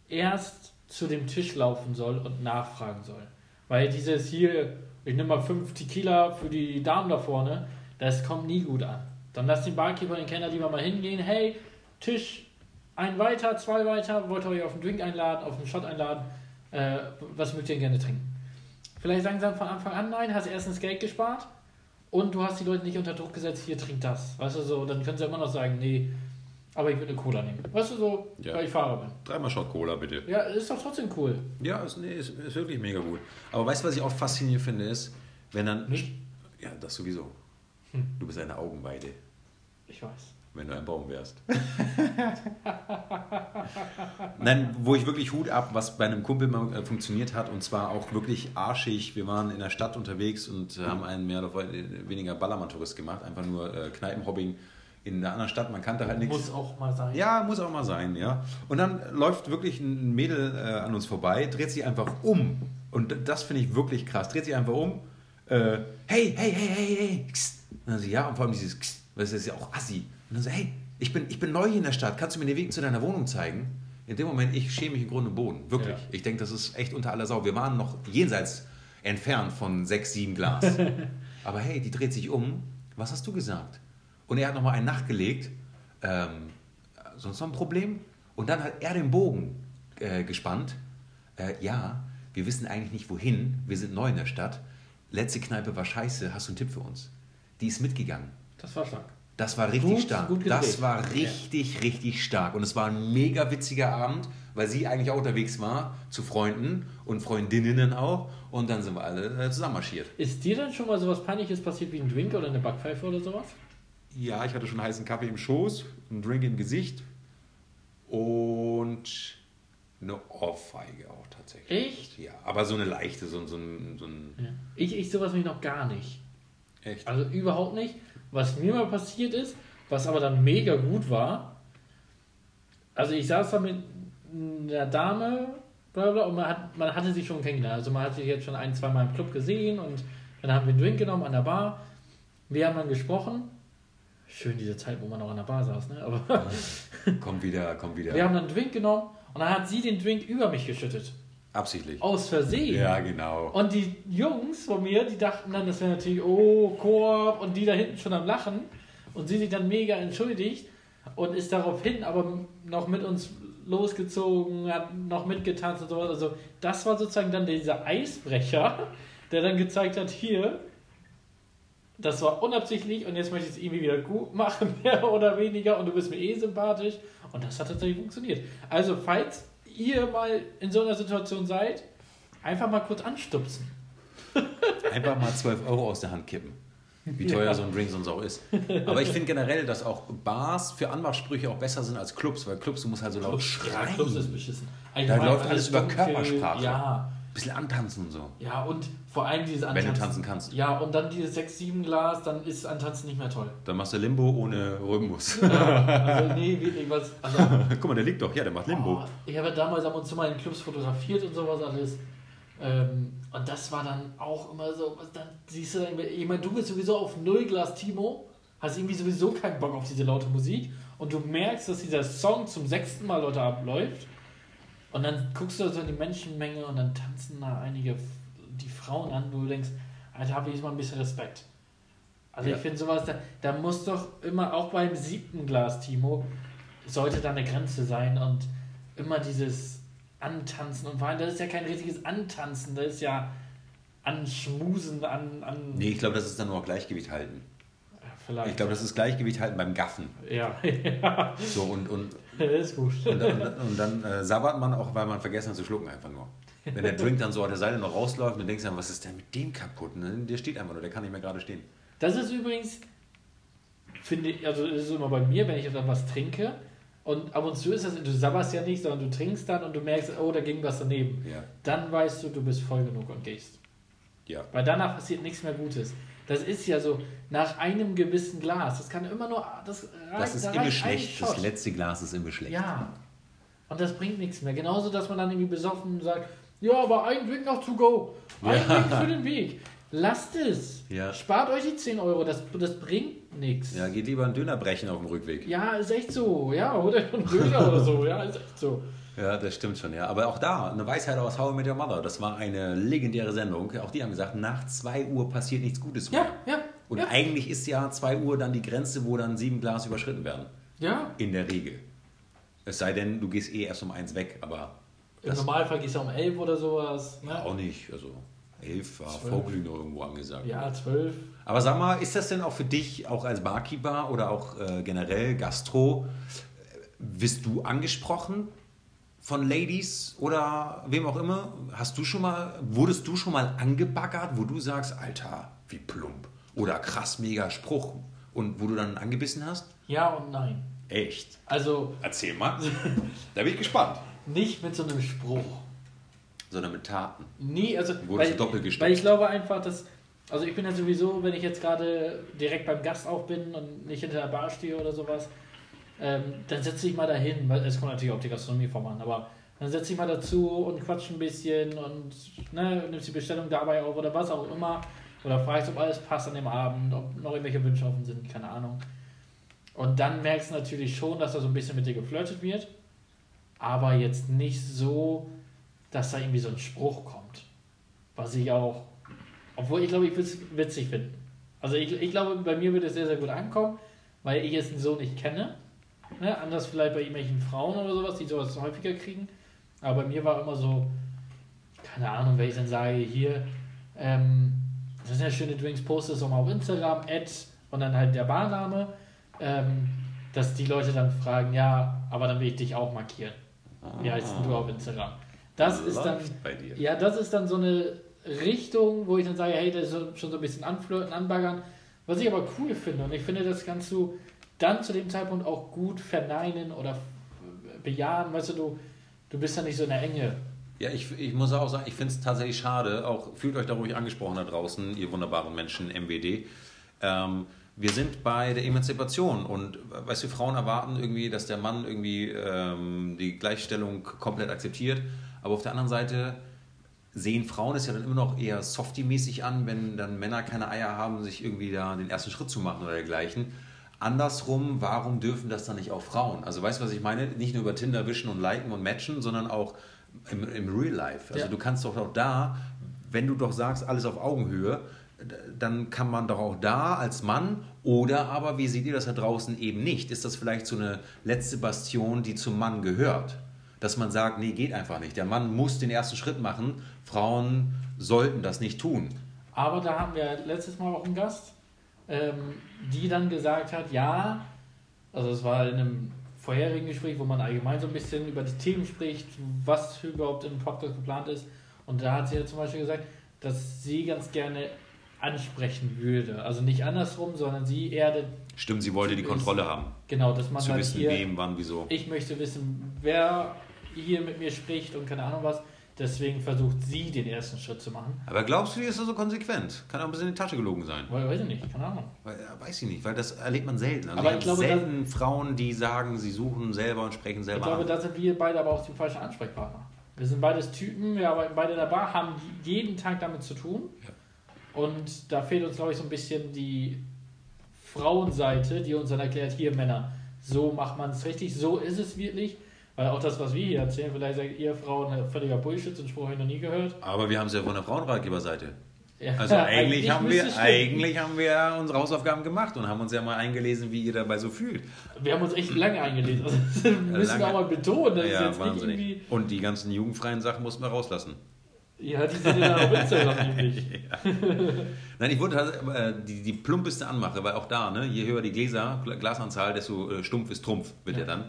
[SPEAKER 1] erst zu dem Tisch laufen soll und nachfragen soll. Weil dieses hier, ich nehme mal fünf Tequila für die Damen da vorne, das kommt nie gut an. Dann lasst den Barkeeper den Kellner lieber mal hingehen, hey, Tisch, ein weiter, zwei weiter, wollt ihr euch auf einen Drink einladen, auf einen Shot einladen, äh, was mögt ihr gerne trinken? Vielleicht sagen sie dann von Anfang an nein, hast erstens Geld gespart und du hast die Leute nicht unter Druck gesetzt, hier trink das. Weißt du so, dann können sie immer noch sagen, nee, aber ich würde eine Cola nehmen. Weißt du so,
[SPEAKER 2] Ja.
[SPEAKER 1] weil ich Fahrer bin.
[SPEAKER 2] Dreimal Shot Cola, bitte.
[SPEAKER 1] Ja, ist doch trotzdem cool.
[SPEAKER 2] Ja, ist, nee, ist, ist wirklich mega gut. Aber weißt du, was ich auch faszinierend finde, ist, wenn dann.
[SPEAKER 1] Nicht?
[SPEAKER 2] Ja, das sowieso.
[SPEAKER 1] Hm.
[SPEAKER 2] Du bist eine Augenweide,
[SPEAKER 1] Ich weiß.
[SPEAKER 2] wenn du ein Baum wärst. Nein, wo ich wirklich Hut ab, was bei einem Kumpel mal äh, funktioniert hat, und zwar auch wirklich arschig. Wir waren in der Stadt unterwegs und äh, haben einen mehr oder weniger Ballermann-Tourist gemacht, einfach nur äh, Kneipenhobbing in einer anderen Stadt. Man kannte halt nichts.
[SPEAKER 1] Muss auch mal sein.
[SPEAKER 2] Ja, muss auch mal sein, ja. Und dann läuft wirklich ein Mädel äh, an uns vorbei, dreht sich einfach um. Und das finde ich wirklich krass. Dreht sich einfach um. Äh, hey, hey, hey, hey, hey. Kst. Und dann sie, ja, und vor allem dieses, Kst, weil das ist ja auch assi. Und dann so, hey, ich bin, ich bin neu hier in der Stadt. Kannst du mir den Weg zu deiner Wohnung zeigen? In dem Moment, ich schäme mich im Grunde und Boden. Wirklich.
[SPEAKER 1] Ja.
[SPEAKER 2] Ich denke, das ist echt unter aller Sau. Wir waren noch jenseits entfernt von sechs, sieben Glas. Aber hey, die dreht sich um. Was hast du gesagt? Und er hat nochmal einen nachgelegt. Ähm, sonst noch ein Problem? Und dann hat er den Bogen äh, gespannt. Äh, ja, wir wissen eigentlich nicht wohin. Wir sind neu in der Stadt. Letzte Kneipe war scheiße. Hast du einen Tipp für uns? Die ist mitgegangen.
[SPEAKER 1] Das war stark.
[SPEAKER 2] Das war richtig
[SPEAKER 1] Gut-
[SPEAKER 2] stark.
[SPEAKER 1] gut
[SPEAKER 2] das war richtig, richtig stark. Und es war ein mega witziger Abend, weil sie eigentlich auch unterwegs war zu Freunden und Freundinnen auch. Und dann sind wir alle äh, zusammen marschiert.
[SPEAKER 1] Ist dir denn schon mal sowas Peinliches passiert wie ein Drink oder eine Backpfeife oder sowas?
[SPEAKER 2] Ja, ich hatte schon heißen Kaffee im Schoß, einen Drink im Gesicht und eine Ohrfeige auch tatsächlich.
[SPEAKER 1] Echt?
[SPEAKER 2] Ja, aber so eine leichte, so, so, ein, so ein.
[SPEAKER 1] Ja. Ich, ich sowas mich noch gar nicht.
[SPEAKER 2] Echt?
[SPEAKER 1] Also überhaupt nicht. Was mir mal passiert ist, was aber dann mega gut war, also ich saß da mit einer Dame, bla bla, und man, hat, man hatte sich schon kennengelernt. Also man hat sich jetzt schon ein, zwei Mal im Club gesehen und dann haben wir einen Drink genommen an der Bar. Wir haben dann gesprochen. Schön diese Zeit, wo man noch an der Bar saß, ne? Aber
[SPEAKER 2] Kommt wieder, kommt wieder.
[SPEAKER 1] wir haben dann einen Drink genommen und dann hat sie den Drink über mich geschüttet.
[SPEAKER 2] Absichtlich.
[SPEAKER 1] Aus Versehen.
[SPEAKER 2] Ja, genau.
[SPEAKER 1] Und die Jungs von mir, die dachten dann, das wäre natürlich, oh, Koop und die da hinten schon am Lachen. Und sie sich dann mega entschuldigt und ist daraufhin aber noch mit uns losgezogen, hat noch mitgetanzt und sowas. Also, das war sozusagen dann dieser Eisbrecher, der dann gezeigt hat, hier, das war unabsichtlich und jetzt möchte ich es irgendwie wieder gut machen, mehr oder weniger. Und du bist mir eh sympathisch. Und das hat tatsächlich funktioniert. Also, falls ihr mal in so einer Situation seid, einfach mal kurz anstupsen.
[SPEAKER 2] Einfach mal 12 Euro aus der Hand kippen. Wie teuer ja. so ein Drink sonst auch ist. Aber ich finde generell, dass auch Bars für Anmachsprüche auch besser sind als Clubs, weil Clubs, du musst halt so laut schreien. Ja, Clubs ist beschissen. da läuft alles über Körpersprache. Ja. Ein bisschen antanzen und so.
[SPEAKER 1] Ja, und vor allem dieses
[SPEAKER 2] Antanzen. Wenn du tanzen kannst.
[SPEAKER 1] Ja, und dann dieses 6-7 Glas, dann ist Antanzen nicht mehr toll.
[SPEAKER 2] Dann machst du Limbo ohne Rhythmus. Ja, also nee, wirklich was. Also, Guck mal, der liegt doch. Ja, der macht Limbo.
[SPEAKER 1] Oh, ich habe damals ab und zu mal in Clubs fotografiert und sowas alles. Ähm, und das war dann auch immer so, dann siehst du dann, ich meine, du bist sowieso auf Nullglas Timo, hast irgendwie sowieso keinen Bock auf diese laute Musik und du merkst, dass dieser Song zum sechsten Mal Leute abläuft und dann guckst du so in die Menschenmenge und dann tanzen da einige die Frauen an, wo du denkst, Alter, habe ich jetzt mal ein bisschen Respekt. Also ja. ich finde sowas, da, da muss doch immer, auch beim siebten Glas Timo, sollte da eine Grenze sein und immer dieses Antanzen und vor allem, das ist ja kein richtiges Antanzen, das ist ja Anschmusen, an. an
[SPEAKER 2] nee, ich glaube, das ist dann nur Gleichgewicht halten. Vielleicht. Ich glaube, das ist Gleichgewicht halten beim Gaffen. Ja. ja. So und. und das ist gut. Und, und, und dann äh, sabbert man auch, weil man vergessen hat zu schlucken, einfach nur. Wenn der Drink dann so an der Seite noch rausläuft, dann denkst du dann, was ist denn mit dem kaputt? Und der steht einfach nur, der kann nicht mehr gerade stehen.
[SPEAKER 1] Das ist übrigens, finde ich, also das ist immer bei mir, wenn ich dann was trinke, und ab und zu ist das, du sabberst ja nicht, sondern du trinkst dann und du merkst, oh, da ging was daneben. Ja. Dann weißt du, du bist voll genug und gehst. Ja. Weil danach passiert nichts mehr Gutes. Das ist ja so, nach einem gewissen Glas, das kann immer nur, das
[SPEAKER 2] Das ist da immer schlecht, das letzte Glas ist immer schlecht.
[SPEAKER 1] Ja. Und das bringt nichts mehr. Genauso, dass man dann irgendwie besoffen sagt, ja, aber ein Drink noch to go. Ein ja. Drink für den Weg. Lasst es. Ja. Spart euch die 10 Euro, das, das bringt nichts.
[SPEAKER 2] Ja, geht lieber einen Döner brechen auf dem Rückweg.
[SPEAKER 1] Ja, ist echt so. Ja, oder einen Döner oder so. Ja, ist echt so.
[SPEAKER 2] Ja, das stimmt schon, ja. Aber auch da, eine Weisheit aus How I Met Your Mother. Das war eine legendäre Sendung. Auch die haben gesagt, nach 2 Uhr passiert nichts Gutes mehr. Ja, ja. Und ja. eigentlich ist ja 2 Uhr dann die Grenze, wo dann sieben Glas überschritten werden. Ja. In der Regel. Es sei denn, du gehst eh erst um eins weg, aber.
[SPEAKER 1] Im Normalfall gehst du um elf oder sowas.
[SPEAKER 2] Ne? Ja, auch nicht. Also Elf war Vorglühen irgendwo angesagt.
[SPEAKER 1] Ja, zwölf.
[SPEAKER 2] Aber sag mal, ist das denn auch für dich, auch als Barkeeper oder auch äh, generell Gastro, wirst du angesprochen von Ladies oder wem auch immer? Hast du schon mal, wurdest du schon mal angebaggert, wo du sagst, Alter, wie plump oder krass mega Spruch und wo du dann angebissen hast?
[SPEAKER 1] Ja und nein.
[SPEAKER 2] Echt?
[SPEAKER 1] Also.
[SPEAKER 2] Erzähl mal. da bin ich gespannt.
[SPEAKER 1] Nicht mit so einem Spruch
[SPEAKER 2] sondern mit Taten.
[SPEAKER 1] Nie, also weil, weil ich glaube einfach, dass also ich bin ja sowieso, wenn ich jetzt gerade direkt beim Gast auch bin und nicht hinter der Bar stehe oder sowas, ähm, dann setze ich mal dahin, weil es kommt natürlich auf die Gastronomieform an, aber dann setze ich mal dazu und quatsche ein bisschen und ne, nimmst die Bestellung dabei auf oder was auch immer. Oder fragst, ob alles passt an dem Abend, ob noch irgendwelche Wünsche offen sind, keine Ahnung. Und dann merkst du natürlich schon, dass da so ein bisschen mit dir geflirtet wird, aber jetzt nicht so, dass da irgendwie so ein Spruch kommt. Was ich auch, obwohl ich glaube, ich würde es witzig finden. Also ich, ich glaube, bei mir würde es sehr, sehr gut ankommen, weil ich es so nicht kenne. Ne? Anders vielleicht bei irgendwelchen Frauen oder sowas, die sowas häufiger kriegen. Aber bei mir war immer so, keine Ahnung, wenn ich dann sage, hier, ähm, das sind ja schöne Drinks, poste es auch mal auf Instagram, Ad und dann halt der Barname, ähm, dass die Leute dann fragen, ja, aber dann will ich dich auch markieren. Wie heißt denn du auf Instagram? Das ist dann, ja, das ist dann so eine Richtung, wo ich dann sage, hey, das ist schon so ein bisschen anflirten, anbaggern. Was ich aber cool finde und ich finde, das kannst du dann zu dem Zeitpunkt auch gut verneinen oder bejahen. Weißt du, du, du bist ja nicht so in der Enge.
[SPEAKER 2] Ja, ich, ich muss auch sagen, ich finde es tatsächlich schade, auch fühlt euch da ruhig angesprochen da draußen, ihr wunderbaren Menschen, MWD. Ähm, wir sind bei der Emanzipation und weißt du, Frauen erwarten irgendwie, dass der Mann irgendwie ähm, die Gleichstellung komplett akzeptiert. Aber auf der anderen Seite sehen Frauen es ja dann immer noch eher softy-mäßig an, wenn dann Männer keine Eier haben, sich irgendwie da den ersten Schritt zu machen oder dergleichen. Andersrum, warum dürfen das dann nicht auch Frauen? Also weißt du, was ich meine? Nicht nur über Tinder wischen und liken und matchen, sondern auch im, im Real Life. Also ja. du kannst doch auch da, wenn du doch sagst, alles auf Augenhöhe, dann kann man doch auch da als Mann oder aber, wie seht ihr das da draußen eben nicht? Ist das vielleicht so eine letzte Bastion, die zum Mann gehört? Dass man sagt, nee, geht einfach nicht. Der Mann muss den ersten Schritt machen. Frauen sollten das nicht tun.
[SPEAKER 1] Aber da haben wir letztes Mal auch einen Gast, ähm, die dann gesagt hat, ja, also es war in einem vorherigen Gespräch, wo man allgemein so ein bisschen über die Themen spricht, was überhaupt im Podcast geplant ist. Und da hat sie ja zum Beispiel gesagt, dass sie ganz gerne ansprechen würde. Also nicht andersrum, sondern sie eher den,
[SPEAKER 2] Stimmt, sie wollte die Kontrolle haben.
[SPEAKER 1] genau, dass man
[SPEAKER 2] Zu
[SPEAKER 1] halt
[SPEAKER 2] wissen,
[SPEAKER 1] hier,
[SPEAKER 2] wem, wann, wieso.
[SPEAKER 1] ich möchte wissen, wer hier mit mir spricht und keine Ahnung was. Deswegen versucht sie den ersten Schritt zu machen.
[SPEAKER 2] Aber glaubst du, die ist so konsequent? Kann auch ein bisschen in die Tasche gelogen sein.
[SPEAKER 1] Weil, weiß ich nicht, keine Ahnung.
[SPEAKER 2] Weil, ja, weiß ich nicht, weil das erlebt man selten. Also
[SPEAKER 1] Aber
[SPEAKER 2] ich
[SPEAKER 1] ich glaube,
[SPEAKER 2] selten Frauen, die sagen, sie suchen selber und sprechen
[SPEAKER 1] Ich
[SPEAKER 2] selber
[SPEAKER 1] glaube,
[SPEAKER 2] an.
[SPEAKER 1] da sind wir beide aber auch die falschen Ansprechpartner. Wir sind beides Typen, wir arbeiten beide in der Bar, haben jeden Tag damit zu tun. Und da fehlt uns, glaube ich, so ein bisschen die Frauenseite, die uns dann erklärt, hier Männer, so macht man es richtig, so ist es wirklich. Weil auch das, was wir hier erzählen, vielleicht sagt ihr Frauen äh, völliger Bullshit, den Spruch habe ich noch nie gehört.
[SPEAKER 2] Aber wir haben es ja von der Frauenratgeberseite.
[SPEAKER 1] Ja,
[SPEAKER 2] Also eigentlich, haben wir,
[SPEAKER 1] stimmen.
[SPEAKER 2] eigentlich haben wir unsere Hausaufgaben gemacht und haben uns ja mal eingelesen, wie ihr dabei so fühlt.
[SPEAKER 1] Wir haben uns echt lange eingelesen. Also, das müssen wir auch mal betonen. Das ist
[SPEAKER 2] ja,
[SPEAKER 1] jetzt nicht
[SPEAKER 2] wahnsinnig.
[SPEAKER 1] irgendwie.
[SPEAKER 2] Und die ganzen jugendfreien Sachen mussten wir rauslassen.
[SPEAKER 1] Ja, die sind ja auf Instagram nämlich.
[SPEAKER 2] Nein, ich wollte äh, die, die plumpeste anmache, weil auch da, ne, je höher die Gläser, Gla- Glasanzahl, desto äh, stumpf ist Trumpf, wird ja,
[SPEAKER 1] Ja.
[SPEAKER 2] dann.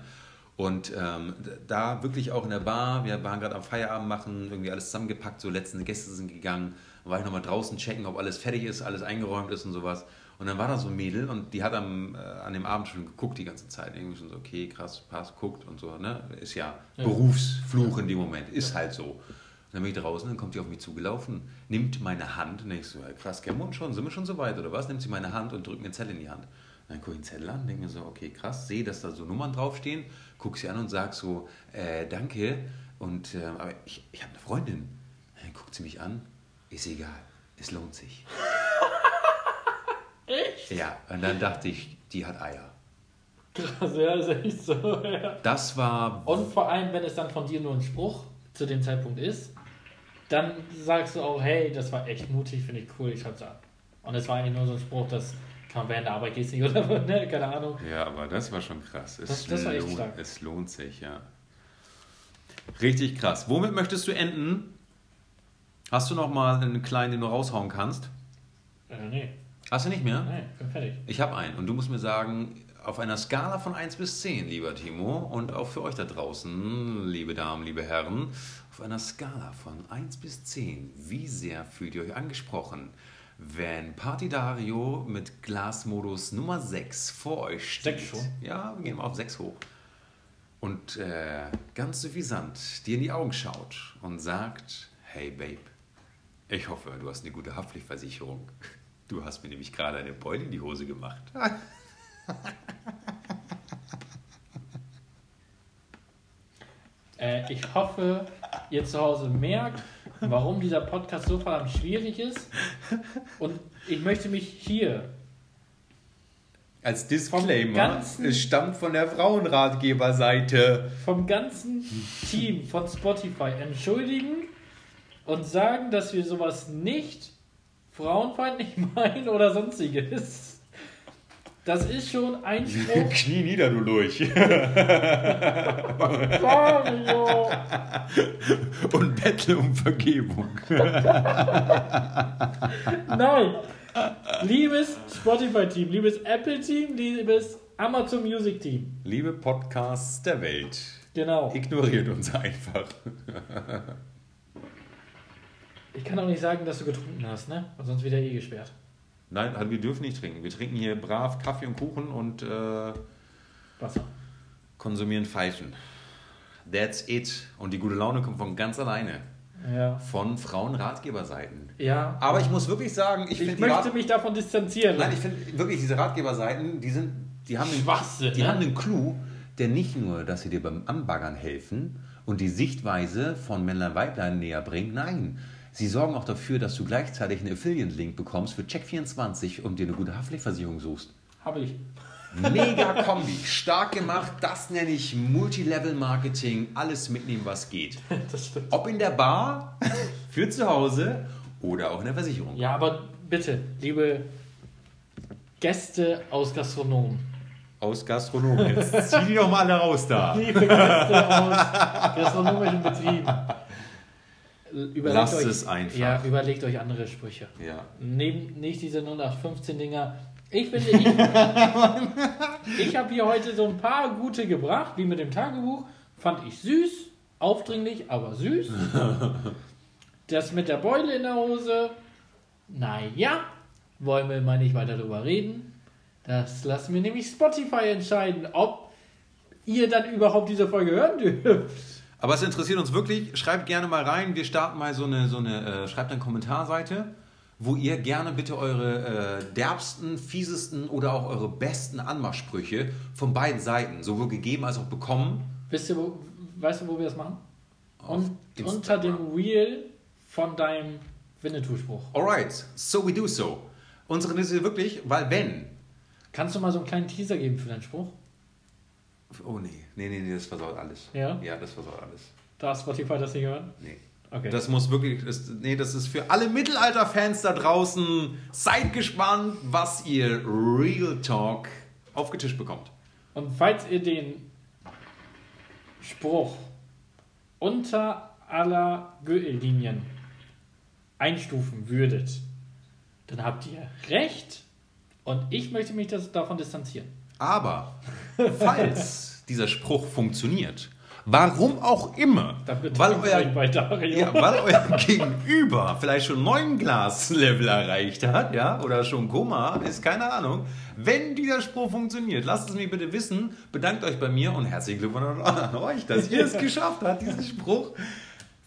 [SPEAKER 2] Und ähm, da wirklich auch in der Bar, wir waren gerade am Feierabend machen, irgendwie alles zusammengepackt, so letzte Gäste sind gegangen, dann war ich nochmal draußen checken, ob alles fertig ist, alles eingeräumt ist und sowas. Und dann war da so ein Mädel und die hat am, äh, an dem Abend schon geguckt die ganze Zeit. Irgendwie schon so, okay, krass, passt, guckt und so. Ne? Ist ja,
[SPEAKER 1] Ja.
[SPEAKER 2] Berufsfluch in dem Moment, ist halt so. Und dann bin ich draußen, dann kommt die auf mich zugelaufen, nimmt meine Hand und denkst so, ja, krass, kennen wir uns schon, sind wir schon so weit oder was? Nimmt sie meine Hand und drückt mir einen Zettel in die Hand. Dann gucke ich den Zettel an, denke mir so, okay, krass, sehe, dass da so Nummern draufstehen, gucke sie an und sage so, äh, danke, und, äh, aber ich, ich habe eine Freundin. Dann guckt sie mich an, ist egal, es lohnt sich.
[SPEAKER 1] Echt?
[SPEAKER 2] Ja, und dann dachte ich, die hat Eier.
[SPEAKER 1] Krass, ja, ist echt so. Ja.
[SPEAKER 2] Das war
[SPEAKER 1] Und vor allem, wenn es dann von dir nur ein Spruch zu dem Zeitpunkt ist, dann sagst du auch, hey, das war echt mutig, finde ich cool, ich hab's an. Und es war eigentlich nur so ein Spruch, das kann man während der Arbeit gehst nicht oder ne, keine Ahnung.
[SPEAKER 2] Ja, aber das war schon krass. Es,
[SPEAKER 1] Das- das war echt
[SPEAKER 2] lohnt,
[SPEAKER 1] stark.
[SPEAKER 2] es lohnt sich, ja. Richtig krass. Womit möchtest du enden? Hast du noch mal einen kleinen, den du raushauen kannst?
[SPEAKER 1] Äh, nee,
[SPEAKER 2] Hast du nicht mehr?
[SPEAKER 1] nee, bin fertig.
[SPEAKER 2] Ich habe einen und du musst mir sagen, auf einer Skala von 1 bis 10, lieber Timo, und auch für euch da draußen, liebe Damen, liebe Herren, auf einer Skala von 1 bis 10, wie sehr fühlt ihr euch angesprochen, wenn Party Dario mit Glasmodus Nummer 6 vor euch steht?
[SPEAKER 1] Sechs schon?
[SPEAKER 2] Ja, wir gehen mal auf 6 hoch. Und äh, ganz suffisant dir in die Augen schaut und sagt, hey Babe, ich hoffe, du hast eine gute Haftpflichtversicherung. Du hast mir nämlich gerade eine Beule in die Hose gemacht.
[SPEAKER 1] Äh, ich hoffe, ihr zu Hause merkt, warum dieser Podcast so verdammt schwierig ist. Und ich möchte mich hier
[SPEAKER 2] Als
[SPEAKER 1] Vom
[SPEAKER 2] Disclaimer,
[SPEAKER 1] ganzen-
[SPEAKER 2] es stammt von der Frauenratgeberseite.
[SPEAKER 1] vom ganzen Team von Spotify entschuldigen und sagen, dass wir sowas nicht frauenfeindlich meinen oder sonstiges. Das ist schon ein Spruch.
[SPEAKER 2] Knie nieder, du Lurch.
[SPEAKER 1] Mario.
[SPEAKER 2] Und bettle um Vergebung.
[SPEAKER 1] Nein. Liebes Spotify-Team, liebes Apple-Team, liebes Amazon Music-Team.
[SPEAKER 2] Liebe Podcasts der Welt,
[SPEAKER 1] Genau.
[SPEAKER 2] ignoriert uns einfach.
[SPEAKER 1] Ich kann auch nicht sagen, dass du getrunken hast, ne? Sonst wird er eh gesperrt.
[SPEAKER 2] Nein, also wir dürfen nicht trinken. Wir trinken hier brav Kaffee und Kuchen und äh,
[SPEAKER 1] Wasser.
[SPEAKER 2] konsumieren Pfeifen. That's it. Und die gute Laune kommt von ganz alleine.
[SPEAKER 1] Ja.
[SPEAKER 2] Von Frauenratgeberseiten.
[SPEAKER 1] Ja.
[SPEAKER 2] Aber ich muss wirklich sagen, ich,
[SPEAKER 1] ich möchte
[SPEAKER 2] Rat
[SPEAKER 1] mich davon distanzieren.
[SPEAKER 2] Nein, ich finde wirklich diese Ratgeberseiten, die sind, die haben einen, die
[SPEAKER 1] ne?
[SPEAKER 2] haben einen Clou, der nicht nur, dass sie dir beim Anbaggern helfen und die Sichtweise von Männlein Weiblein näher bringen, nein. Sie sorgen auch dafür, dass du gleichzeitig einen Affiliate-Link bekommst für Check24 und dir eine gute Haftpflichtversicherung suchst.
[SPEAKER 1] Habe ich.
[SPEAKER 2] Mega Kombi, stark gemacht, das nenne ich Multilevel-Marketing, alles mitnehmen, was geht.
[SPEAKER 1] Das stimmt.
[SPEAKER 2] Ob in der Bar, für zu Hause oder auch in der Versicherung.
[SPEAKER 1] Ja, aber bitte, liebe Gäste aus Gastronomen.
[SPEAKER 2] Aus Gastronomen. Jetzt zieh die doch mal alle raus da.
[SPEAKER 1] Liebe Gäste aus gastronomischen Betrieben. Überlegt
[SPEAKER 2] Lasst
[SPEAKER 1] euch,
[SPEAKER 2] es einfach.
[SPEAKER 1] Ja, überlegt euch andere Sprüche.
[SPEAKER 2] Ja.
[SPEAKER 1] Nehmt nicht diese 0815-Dinger. Ich finde, ich, ich habe hier heute so ein paar gute gebracht, wie mit dem Tagebuch. Fand ich süß, aufdringlich, aber süß. Das mit der Beule in der Hose, naja, wollen wir mal nicht weiter drüber reden. Das lassen wir nämlich Spotify entscheiden, ob ihr dann überhaupt diese Folge hören dürft.
[SPEAKER 2] Aber es interessiert uns wirklich. Schreibt gerne mal rein. Wir starten mal so eine, so eine äh, schreibt eine Kommentarseite, wo ihr gerne bitte eure äh, derbsten, fiesesten oder auch eure besten Anmachsprüche von beiden Seiten, sowohl gegeben als auch bekommen.
[SPEAKER 1] Wisst ihr, wo, weißt du, wo wir das machen? Und,
[SPEAKER 2] Instagram.
[SPEAKER 1] unter dem Reel von deinem Winnetou-Spruch.
[SPEAKER 2] Alright, so we do so. Unsere ist wirklich, weil wenn.
[SPEAKER 1] Kannst du mal so einen kleinen Teaser geben für deinen Spruch?
[SPEAKER 2] Oh nee, nee, nee, nee, das versaut alles.
[SPEAKER 1] Ja?
[SPEAKER 2] Ja, das versaut alles.
[SPEAKER 1] Darf Spotify das nicht hören?
[SPEAKER 2] Nee.
[SPEAKER 1] Okay.
[SPEAKER 2] Das muss wirklich, das, nee, das ist für alle Mittelalter-Fans da draußen. Seid gespannt, was ihr Real Talk aufgetischt bekommt.
[SPEAKER 1] Und falls ihr den Spruch unter aller Gürtellinien einstufen würdet, dann habt ihr recht und ich möchte mich das, davon distanzieren.
[SPEAKER 2] Aber falls dieser Spruch funktioniert, warum auch immer, weil euer, ja, weil euer Gegenüber vielleicht schon neun Glas-Level erreicht hat, ja, oder schon Koma, ist keine Ahnung. Wenn dieser Spruch funktioniert, lasst es mich bitte wissen, bedankt euch bei mir und herzlichen Glückwunsch an euch, dass ihr es geschafft habt, diesen Spruch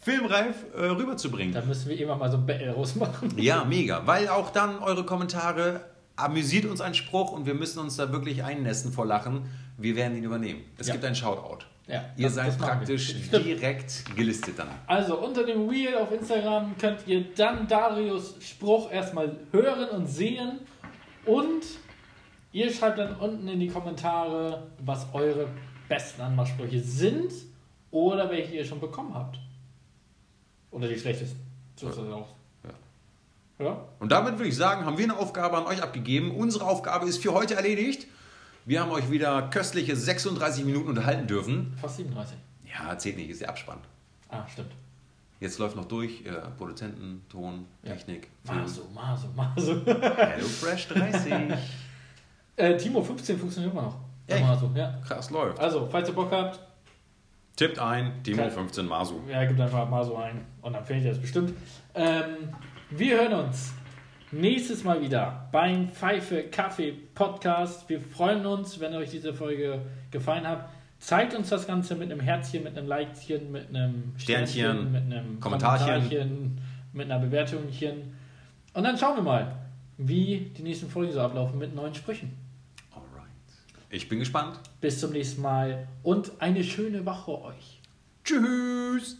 [SPEAKER 2] filmreif äh, rüberzubringen.
[SPEAKER 1] Da müssen wir immer mal so ein Battle rausmachen.
[SPEAKER 2] Ja, mega. Weil auch dann eure Kommentare amüsiert uns ein Spruch und wir müssen uns da wirklich einnässen vor Lachen. Wir werden ihn übernehmen. Es
[SPEAKER 1] Ja.
[SPEAKER 2] gibt ein Shoutout.
[SPEAKER 1] Ja,
[SPEAKER 2] Ihr
[SPEAKER 1] das-
[SPEAKER 2] seid
[SPEAKER 1] das
[SPEAKER 2] praktisch direkt gelistet dann.
[SPEAKER 1] Also unter dem Reel auf Instagram könnt ihr dann Darius Spruch erstmal hören und sehen und ihr schreibt dann unten in die Kommentare, was eure besten Anmachsprüche sind oder welche ihr schon bekommen habt. Oder die schlechtesten. So ist das auch. Ja?
[SPEAKER 2] Und damit würde ich sagen, haben wir eine Aufgabe an euch abgegeben. Unsere Aufgabe ist für heute erledigt. Wir haben euch wieder köstliche 36 Minuten unterhalten dürfen.
[SPEAKER 1] Fast 37.
[SPEAKER 2] Ja, zählt nicht, ist der Abspann.
[SPEAKER 1] Ah, stimmt.
[SPEAKER 2] Jetzt läuft noch durch, äh, Produzenten, Ton,
[SPEAKER 1] Ja.
[SPEAKER 2] Technik, Film.
[SPEAKER 1] Maso, Maso, Maso.
[SPEAKER 2] Hello Fresh 30.
[SPEAKER 1] äh, Timo 15 funktioniert immer noch.
[SPEAKER 2] Echt?
[SPEAKER 1] Maso, ja.
[SPEAKER 2] Krass läuft.
[SPEAKER 1] Also, falls ihr Bock habt,
[SPEAKER 2] Tippt ein, Timo
[SPEAKER 1] Geil.
[SPEAKER 2] 15 Masu.
[SPEAKER 1] Ja, gibt einfach mal so ein und dann findet ihr das bestimmt. Ähm, wir hören uns nächstes Mal wieder beim Pfeife Kaffee Podcast. Wir freuen uns, wenn euch diese Folge gefallen hat. Zeigt uns das Ganze mit einem Herzchen, mit einem Likechen, mit einem
[SPEAKER 2] Sternchen,
[SPEAKER 1] mit einem
[SPEAKER 2] Kommentarchen.
[SPEAKER 1] Kommentarchen, mit einer Bewertungchen. Und dann schauen wir mal, wie die nächsten Folgen so ablaufen mit neuen Sprüchen.
[SPEAKER 2] Alright. Ich bin gespannt.
[SPEAKER 1] Bis zum nächsten Mal und eine schöne Woche euch.
[SPEAKER 2] Tschüss.